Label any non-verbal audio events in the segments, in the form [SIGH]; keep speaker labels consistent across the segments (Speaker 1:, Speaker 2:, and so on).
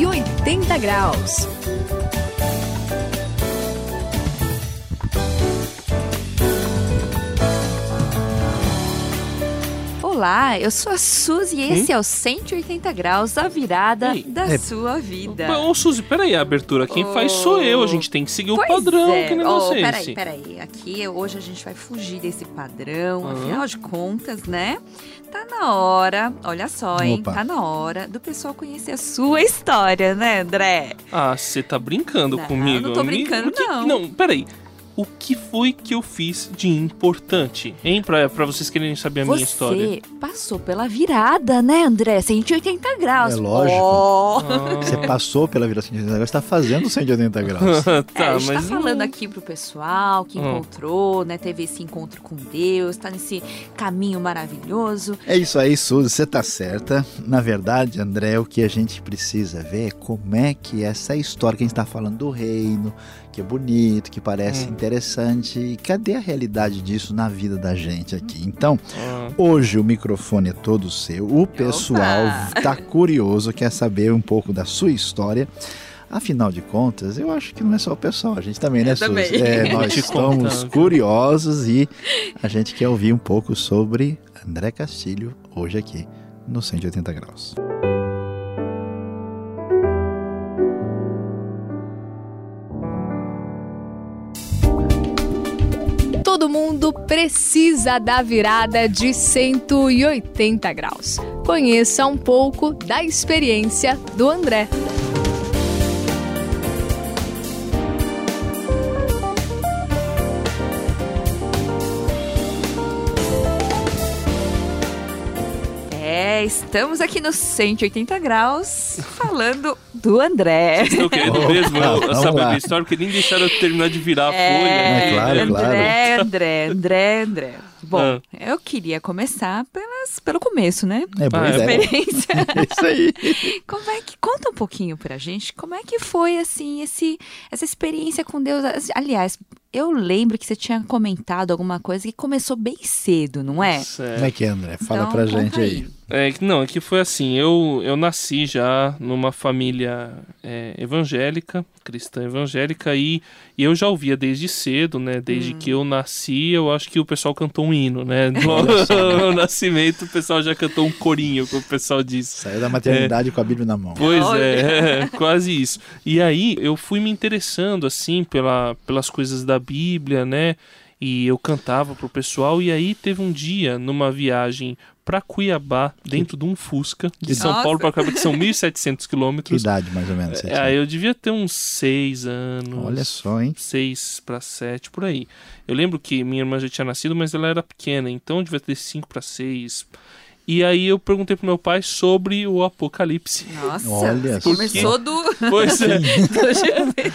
Speaker 1: 180 graus. Olá, eu sou a Suzy e esse é o 180 graus, a virada
Speaker 2: Ei,
Speaker 1: da
Speaker 3: é-
Speaker 1: sua vida.
Speaker 2: Ô, Suzy, peraí, a abertura quem faz sou eu. A gente tem que seguir o
Speaker 1: Pois
Speaker 2: padrão.
Speaker 1: é.
Speaker 2: Que negócio
Speaker 1: oh,
Speaker 2: é
Speaker 1: peraí,
Speaker 2: esse?
Speaker 1: peraí. Aqui hoje a gente vai fugir desse padrão.
Speaker 2: Aham.
Speaker 1: Afinal de contas, né? Tá na hora, olha só, hein?
Speaker 3: Opa.
Speaker 1: Tá na hora do pessoal conhecer a sua história, né, André?
Speaker 2: Ah, você tá brincando
Speaker 1: Não,
Speaker 2: comigo?
Speaker 1: não tô
Speaker 2: Me-
Speaker 1: brincando,
Speaker 2: o
Speaker 1: não.
Speaker 2: Não, peraí. O que foi que eu fiz de importante? Hein? Pra, pra vocês quererem saber a minha história.
Speaker 1: Você passou pela virada, né, André? 180 graus.
Speaker 3: É lógico.
Speaker 1: Oh.
Speaker 2: Ah.
Speaker 3: Você passou pela vira 180 graus, está fazendo 180 graus. [LAUGHS]
Speaker 1: É,
Speaker 2: tá,
Speaker 1: a gente
Speaker 2: mas
Speaker 1: tá falando aqui pro pessoal que
Speaker 2: Hum.
Speaker 1: encontrou, né? Teve esse encontro com Deus, tá nesse caminho maravilhoso.
Speaker 3: É isso aí, Suzy, você tá certa. Na verdade, André, o que a gente precisa ver é como é que essa história que a gente está falando do reino, que é bonito, que parece
Speaker 2: Hum.
Speaker 3: interessante, e cadê a realidade disso na vida da gente aqui? Então,
Speaker 2: Ah,
Speaker 3: hoje o microfone é todo seu. O pessoal
Speaker 1: Opa!
Speaker 3: tá curioso, quer saber um pouco da sua história. Afinal de contas, eu acho que não é só o pessoal, a gente também, né,
Speaker 1: também.
Speaker 3: Suzy? É, [LAUGHS] nós estamos curiosos e a gente quer ouvir um pouco sobre André Castilho hoje aqui no 180 graus.
Speaker 4: Precisa da virada de 180 graus. Conheça um pouco da experiência do André.
Speaker 1: É, estamos aqui no 180 graus falando do André.
Speaker 2: Vocês estão querendo mesmo eu saber da história, porque nem deixaram eu terminar de virar a folha.
Speaker 1: É,
Speaker 3: claro,
Speaker 2: né?
Speaker 3: claro.
Speaker 1: André, André, André, André. Bom,
Speaker 2: Ah.
Speaker 1: eu queria começar pelas, pelo começo, né?
Speaker 3: É boa
Speaker 2: Ah, é
Speaker 3: ideia.
Speaker 1: Experiência. [LAUGHS]
Speaker 3: É isso aí. [LAUGHS]
Speaker 1: Como é que conta um pouquinho pra gente? Como é que foi assim esse essa experiência com Deus? Aliás, eu lembro que você tinha comentado alguma coisa que começou bem cedo, não é?
Speaker 2: Certo.
Speaker 3: Como é que é, André? Fala
Speaker 1: Então,
Speaker 3: pra gente aí.
Speaker 2: É, que- não, é que foi assim, eu, eu nasci já numa família é, evangélica, cristã evangélica, e, e eu já ouvia desde cedo, né, desde que eu nasci, eu acho que o pessoal cantou um hino, né, [LAUGHS] no nascimento o pessoal já cantou um corinho, como o pessoal diz.
Speaker 3: Saiu da maternidade com a Bíblia na mão.
Speaker 2: Pois
Speaker 1: Olha.
Speaker 2: é, quase isso. E aí eu fui me interessando assim pela, pelas coisas da Bíblia, né? E eu cantava pro pessoal e aí teve um dia numa viagem para Cuiabá, dentro de um Fusca, de São
Speaker 1: Nossa.
Speaker 2: Paulo para Cuiabá, que são 1.700
Speaker 3: Que
Speaker 2: quilômetros.
Speaker 3: idade, mais ou menos?
Speaker 2: É, aí eu devia ter uns seis anos.
Speaker 3: Olha só, hein?
Speaker 2: Seis para sete, por aí. Eu lembro que minha irmã já tinha nascido, mas ela era pequena, então eu devia ter cinco para seis. E aí eu perguntei pro meu pai sobre o Apocalipse.
Speaker 1: Nossa,
Speaker 3: Olha,
Speaker 1: começou do,
Speaker 2: Pois é.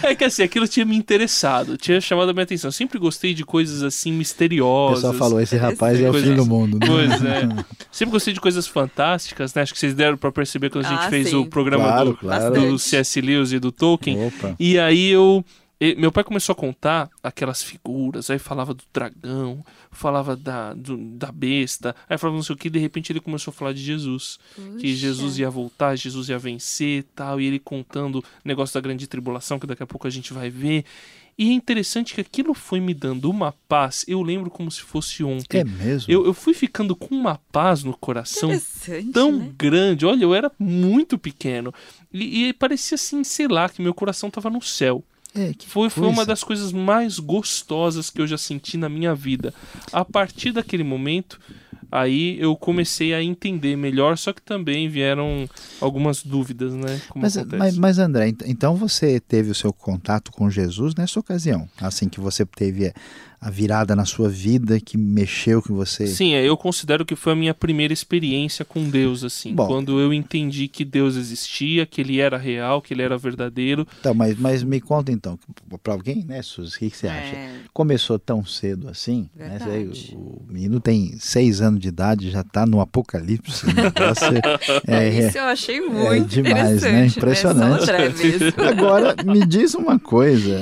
Speaker 2: [LAUGHS] É que assim, aquilo tinha me interessado, tinha chamado a minha atenção. Eu sempre gostei de coisas assim
Speaker 3: O
Speaker 2: misteriosas.
Speaker 3: pessoal falou, esse rapaz é o
Speaker 2: Coisas-
Speaker 3: fim do mundo. né?
Speaker 2: Pois é. Sempre gostei de coisas fantásticas, né? Acho que vocês deram pra perceber quando a gente
Speaker 1: Ah,
Speaker 2: fez
Speaker 1: sim.
Speaker 2: o programa
Speaker 3: Claro,
Speaker 2: do,
Speaker 3: claro.
Speaker 2: do. C.S. Lewis e do Tolkien.
Speaker 3: Opa.
Speaker 2: E aí eu. E- Meu pai começou a contar aquelas figuras, aí falava do dragão, falava da, do- da besta, aí falava não sei o que, de repente ele começou a falar de Jesus. Que Jesus ia voltar, Jesus ia vencer tal, e ele contando o negócio da grande tribulação, que daqui a pouco a gente vai ver. E é interessante que aquilo foi me dando uma paz, eu lembro como se fosse ontem.
Speaker 3: É mesmo?
Speaker 2: Eu, eu fui ficando com uma paz no coração tão
Speaker 1: né?
Speaker 2: grande. Olha, eu era muito pequeno. E, e parecia assim, sei lá, que meu coração tava no céu.
Speaker 3: É,
Speaker 2: Foi, foi uma das coisas mais gostosas que eu já senti na minha vida. A partir daquele momento, aí eu comecei a entender melhor, só que também vieram algumas dúvidas, né?
Speaker 3: Mas, mas, mas, André, ent- então você teve o seu contato com Jesus nessa ocasião? Assim que você teve a virada na sua vida que mexeu com você?
Speaker 2: Sim, é, eu considero que foi a minha primeira experiência com Deus, assim.
Speaker 3: Bom.
Speaker 2: Quando eu entendi que Deus existia, que ele era real, que ele era verdadeiro.
Speaker 3: Então, mas, mas me conta então, para alguém, né, Suzy, o que, que você acha?
Speaker 1: É,
Speaker 3: Começou tão cedo assim, né? O menino tem seis anos de idade, já está no apocalipse. negócio é, [LAUGHS] é-
Speaker 1: Isso eu achei muito
Speaker 3: demais, né?
Speaker 1: interessante,
Speaker 3: Impressionante. Agora, me diz uma coisa: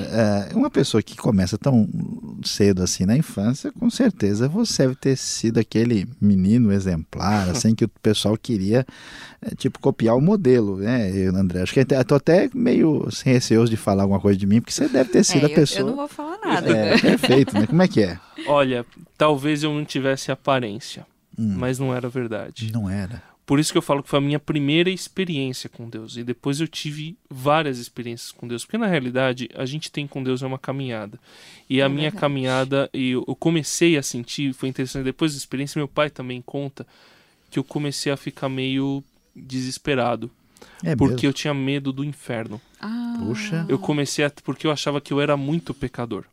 Speaker 3: é, uma pessoa que começa tão cedo assim na infância, com certeza você deve ter sido aquele menino exemplar, assim, que o pessoal queria, é, tipo, copiar o modelo, né, eu, André? Acho que eu tô até meio assim, receoso de falar alguma coisa de mim, porque você deve ter sido
Speaker 1: é,
Speaker 3: a pessoa.
Speaker 1: Eu, eu não vou falar nada.
Speaker 3: É, [LAUGHS] perfeito, né? Como é que é?
Speaker 2: Olha, talvez eu não tivesse aparência,
Speaker 3: Hum.
Speaker 2: mas não era verdade.
Speaker 3: Não era.
Speaker 2: Por isso que eu falo que foi a minha primeira experiência com Deus. E depois eu tive várias experiências com Deus. Porque na realidade, a gente tem com Deus é uma caminhada. E a
Speaker 1: É
Speaker 2: minha
Speaker 1: verdade.
Speaker 2: caminhada, e eu comecei a sentir, foi interessante, depois da experiência, meu pai também conta que eu comecei a ficar meio desesperado.
Speaker 3: É
Speaker 2: porque
Speaker 3: mesmo?
Speaker 2: eu tinha medo do inferno.
Speaker 1: Ah,
Speaker 3: Puxa.
Speaker 2: Eu comecei a. Porque eu achava que eu era muito pecador.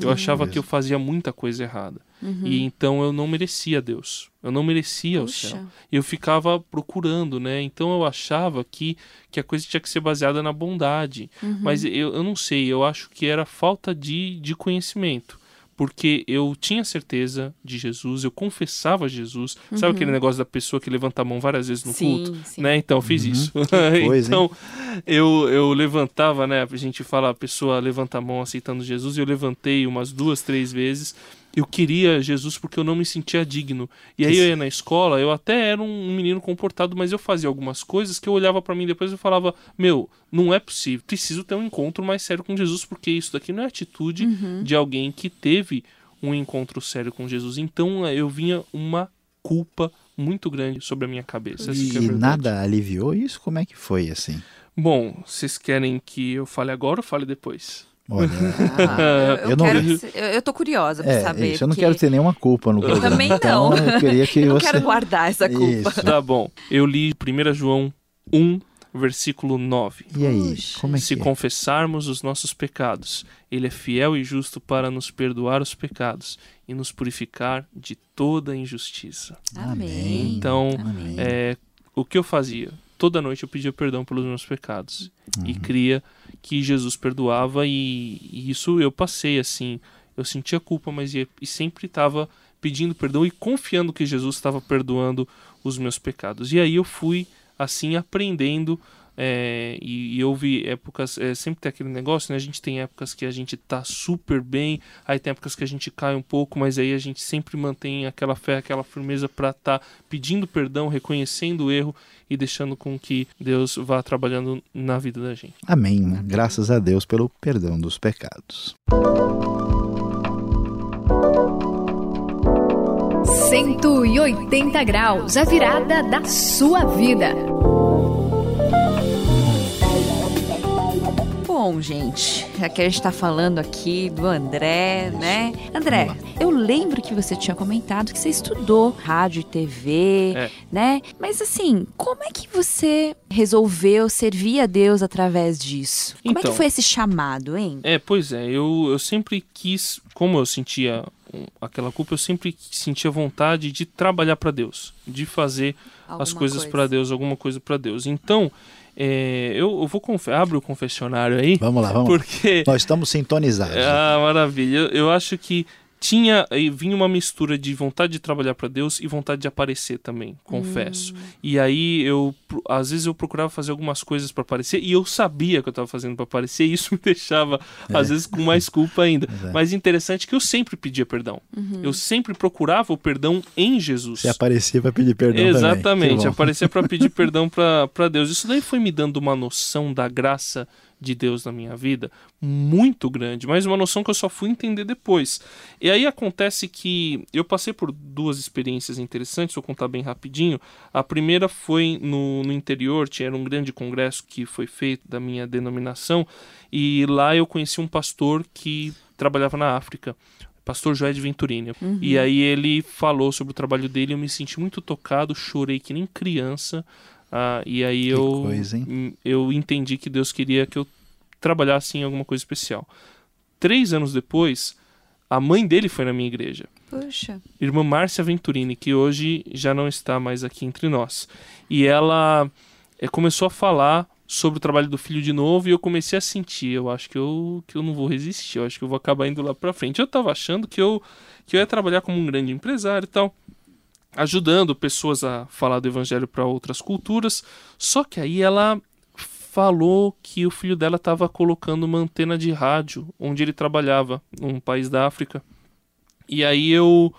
Speaker 2: Eu achava que eu fazia muita coisa errada.
Speaker 1: uhum.
Speaker 2: E então eu não merecia Deus. Eu não merecia o céu.
Speaker 1: Puxa.
Speaker 2: E eu ficava procurando, né? Então eu achava que, que a coisa tinha que ser baseada na bondade.
Speaker 1: Uhum.
Speaker 2: Mas eu, eu não sei, eu acho que era falta de, de conhecimento. Porque eu tinha certeza de Jesus, eu confessava Jesus. Sabe aquele negócio da pessoa que levanta a mão várias vezes no
Speaker 1: Uhum. Sim,
Speaker 2: culto?
Speaker 1: sim.
Speaker 2: Né? Então eu fiz isso. [LAUGHS]
Speaker 3: coisa,
Speaker 2: então eu, eu levantava, né? A gente fala, a pessoa levanta a mão aceitando Jesus, e eu levantei umas duas, três vezes. Eu queria Jesus porque eu não me sentia digno. E aí eu ia na escola, eu até era um menino comportado, mas eu fazia algumas coisas que eu olhava pra mim depois e falava: Meu, não é possível, preciso ter um encontro mais sério com Jesus, porque isso daqui não é atitude
Speaker 1: Uhum.
Speaker 2: de alguém que teve um encontro sério com Jesus. Então eu vinha uma culpa muito grande sobre a minha cabeça. é
Speaker 3: E
Speaker 2: verdade.
Speaker 3: nada aliviou isso? Como é que foi assim?
Speaker 2: Bom, vocês querem que eu fale agora ou fale depois?
Speaker 3: Olha,
Speaker 1: Ah, eu, eu
Speaker 3: Eu não-
Speaker 1: quero que eu, eu tô curiosa pra
Speaker 3: é,
Speaker 1: saber.
Speaker 3: isso, eu não
Speaker 1: porque
Speaker 3: quero ter nenhuma culpa no programa.
Speaker 1: também
Speaker 3: então,
Speaker 1: não.
Speaker 3: eu queria que [LAUGHS]
Speaker 1: eu não
Speaker 3: você...
Speaker 1: quero guardar essa culpa.
Speaker 3: Isso.
Speaker 2: Tá bom. Eu li 1 João 1, versículo 9.
Speaker 3: E aí, como é
Speaker 2: Se
Speaker 3: que é?
Speaker 2: confessarmos os nossos pecados, Ele é fiel e justo para nos perdoar os pecados e nos purificar de toda injustiça.
Speaker 1: Amém.
Speaker 2: Então,
Speaker 1: Amém.
Speaker 2: é, o que eu fazia? Toda noite eu pedia perdão pelos meus pecados e cria que Jesus perdoava e, e isso eu passei assim. Eu sentia culpa, mas ia, e sempre estava pedindo perdão e confiando que Jesus estava perdoando os meus pecados. E aí eu fui assim aprendendo é, e, e houve épocas, é, sempre tem aquele negócio, né? A gente tem épocas que a gente tá super bem, aí tem épocas que a gente cai um pouco, mas aí a gente sempre mantém aquela fé, aquela firmeza para estar pedindo perdão, reconhecendo o erro e deixando com que Deus vá trabalhando na vida da gente.
Speaker 3: Amém. né? Graças a Deus pelo perdão dos pecados.
Speaker 4: 180 graus, a virada da sua vida.
Speaker 1: Bom, gente, que a gente tá falando aqui do André, né? André, eu lembro que você tinha comentado que você estudou rádio e TV,
Speaker 2: É.
Speaker 1: né? Mas assim, como é que você resolveu servir a Deus através disso? Como é
Speaker 2: Então.
Speaker 1: que foi esse chamado, hein?
Speaker 2: É, pois é, eu, eu sempre quis, como eu sentia aquela culpa, eu sempre sentia vontade de trabalhar para Deus, de fazer as
Speaker 1: Alguma
Speaker 2: coisas
Speaker 1: coisa.
Speaker 2: para Deus, alguma coisa para Deus. Então, é, eu, eu vou abre o confessionário aí,
Speaker 3: Vamos lá, vamos lá.
Speaker 2: porque
Speaker 3: Nós estamos sintonizados.
Speaker 2: ah, maravilha. Eu, eu acho que tinha e vinha uma mistura de vontade de trabalhar para Deus e vontade de aparecer também, confesso. E aí eu às vezes eu procurava fazer algumas coisas para aparecer e eu sabia que eu estava fazendo para aparecer e isso me [LAUGHS] deixava às vezes com mais culpa ainda.
Speaker 3: Exato.
Speaker 2: Mas interessante que eu sempre pedia perdão. Eu sempre procurava o perdão em Jesus.
Speaker 3: Você aparecia para pedir perdão.
Speaker 2: Exatamente, aparecia para pedir perdão para Deus. Isso daí foi me dando uma noção da graça de Deus na minha vida muito grande, mas uma noção que eu só fui entender depois. E aí acontece que eu passei por duas experiências interessantes, vou contar bem rapidinho. A primeira foi no, no interior, tinha um grande congresso que foi feito da minha denominação, e lá eu conheci um pastor que trabalhava na África. Pastor Joé de Venturini. E aí ele falou sobre o trabalho dele, eu me senti muito tocado, chorei que nem criança. Ah, e aí
Speaker 3: Que
Speaker 2: eu,
Speaker 3: coisa, hein?
Speaker 2: hum, eu entendi que Deus queria que eu trabalhasse em alguma coisa especial. Três anos depois, a mãe dele foi na minha igreja.
Speaker 1: Puxa.
Speaker 2: Irmã Márcia Venturini, que hoje já não está mais aqui entre nós. E ela eh, começou a falar sobre o trabalho do filho de novo e eu comecei a sentir, eu acho que eu, que eu não vou resistir, eu acho que eu vou acabar indo lá pra frente. Eu tava achando que eu, que eu ia trabalhar como um grande empresário e tal, ajudando pessoas a falar do evangelho para outras culturas, só que aí ela falou que o filho dela estava colocando uma antena de rádio onde ele trabalhava, num país da África. E aí eu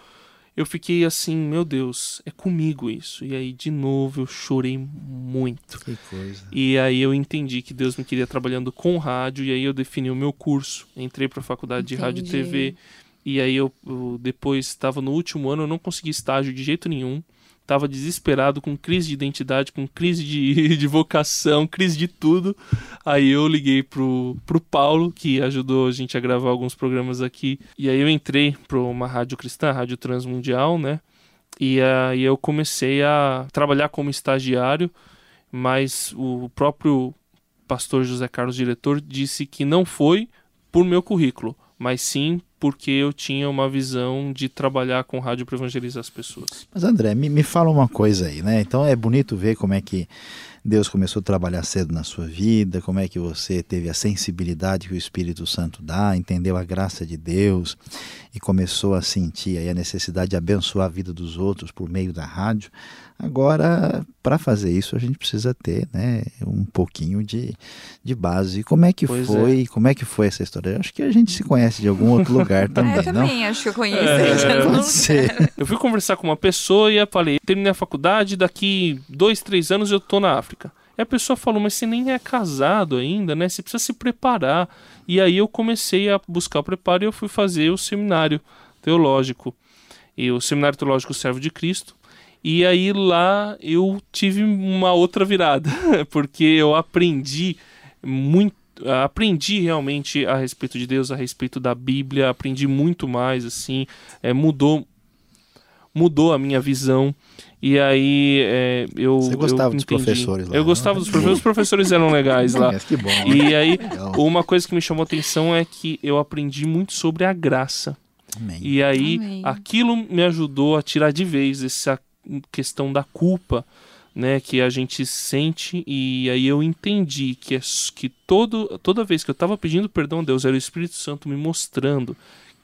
Speaker 2: eu fiquei assim, meu Deus, é comigo isso. E aí de novo eu chorei muito.
Speaker 3: Que coisa.
Speaker 2: E aí eu entendi que Deus me queria trabalhando com rádio e aí eu defini o meu curso, entrei para a faculdade de rádio e
Speaker 1: Entendi.
Speaker 2: TV. E aí eu, eu depois estava no último ano, eu não consegui estágio de jeito nenhum. Tava desesperado, com crise de identidade, com crise de, [LAUGHS] de vocação, crise de tudo. Aí eu liguei pro, pro Paulo, que ajudou a gente a gravar alguns programas aqui. E aí eu entrei para uma rádio cristã, Rádio Transmundial, né? E aí eu comecei a trabalhar como estagiário, mas o próprio pastor José Carlos, diretor, disse que não foi por meu currículo, mas sim porque eu tinha uma visão de trabalhar com rádio para evangelizar as pessoas.
Speaker 3: Mas André, me, me fala uma coisa aí, né? Então é bonito ver como é que Deus começou a trabalhar cedo na sua vida, como é que você teve a sensibilidade que o Espírito Santo dá, entendeu a graça de Deus e começou a sentir aí a necessidade de abençoar a vida dos outros por meio da rádio. Agora, para fazer isso, a gente precisa ter né, um pouquinho de, de base. Como é que
Speaker 2: Pois
Speaker 3: foi? Como é que foi essa história? Eu acho que a gente se conhece de algum outro lugar [LAUGHS] também,
Speaker 1: É, eu
Speaker 3: não?
Speaker 1: também acho que eu conheço.
Speaker 2: É,
Speaker 3: Pode [LAUGHS] ser.
Speaker 2: Eu fui conversar com uma pessoa e eu falei: terminei a faculdade, daqui dois, três anos eu tô na África. E a pessoa falou: mas você nem é casado ainda, né? Você precisa se preparar. E aí eu comecei a buscar o preparo e eu fui fazer o seminário teológico. E o Seminário Teológico Servo de Cristo. E aí lá eu tive uma outra virada, [LAUGHS] porque eu aprendi muito aprendi realmente a respeito de Deus, a respeito da Bíblia, aprendi muito mais assim, é, mudou mudou a minha visão e aí é, eu
Speaker 3: Você gostava
Speaker 2: eu
Speaker 3: dos
Speaker 2: entendi.
Speaker 3: professores lá,
Speaker 2: Eu
Speaker 3: não?
Speaker 2: gostava dos professores, os professores eram legais lá.
Speaker 3: Mas que bom. né?
Speaker 2: E aí
Speaker 3: Legal.
Speaker 2: uma coisa que me chamou atenção é que eu aprendi muito sobre a graça.
Speaker 3: Amém.
Speaker 2: E aí
Speaker 1: Amém.
Speaker 2: aquilo me ajudou a tirar de vez essa questão da culpa, né, que a gente sente e aí eu entendi que é que todo toda vez que eu estava pedindo perdão a Deus era o Espírito Santo me mostrando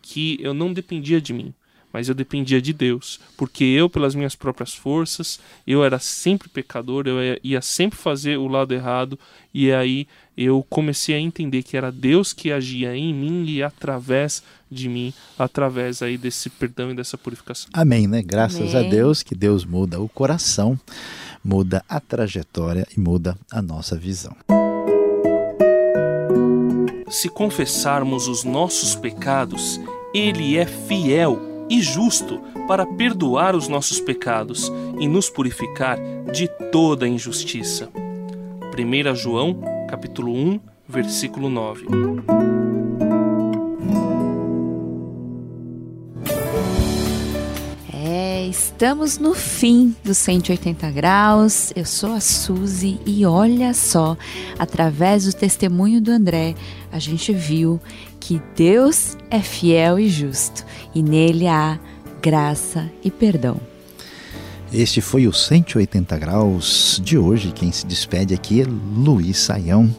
Speaker 2: que eu não dependia de mim, mas eu dependia de Deus, porque eu pelas minhas próprias forças, eu era sempre pecador, eu ia- ia sempre fazer o lado errado e aí eu comecei a entender que era Deus que agia em mim e através de mim, através aí desse perdão e dessa purificação.
Speaker 3: Amém, né? Graças a
Speaker 1: Amém.
Speaker 3: Deus que Deus muda o coração, muda a trajetória e muda a nossa visão.
Speaker 2: Se confessarmos os nossos pecados, Ele é fiel e justo para perdoar os nossos pecados e nos purificar de toda injustiça. 1 João, capítulo 1, versículo 9.
Speaker 1: Estamos no fim dos 180 graus. Eu sou a Suzy e olha só, através do testemunho do André, a gente viu que Deus é fiel e justo e nele há graça e perdão.
Speaker 3: Este foi o 180 graus de hoje. Quem se despede aqui é Luiz Saião.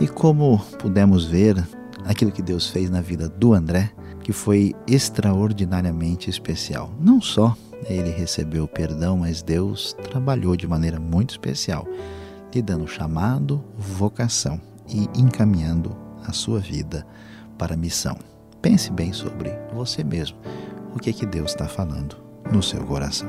Speaker 3: E como pudemos ver, aquilo que Deus fez na vida do André, que foi extraordinariamente especial. Não só ele recebeu perdão, mas Deus trabalhou de maneira muito especial, lhe dando chamado, vocação e encaminhando a sua vida para a missão. Pense bem sobre você mesmo. O que é que Deus está falando no seu coração?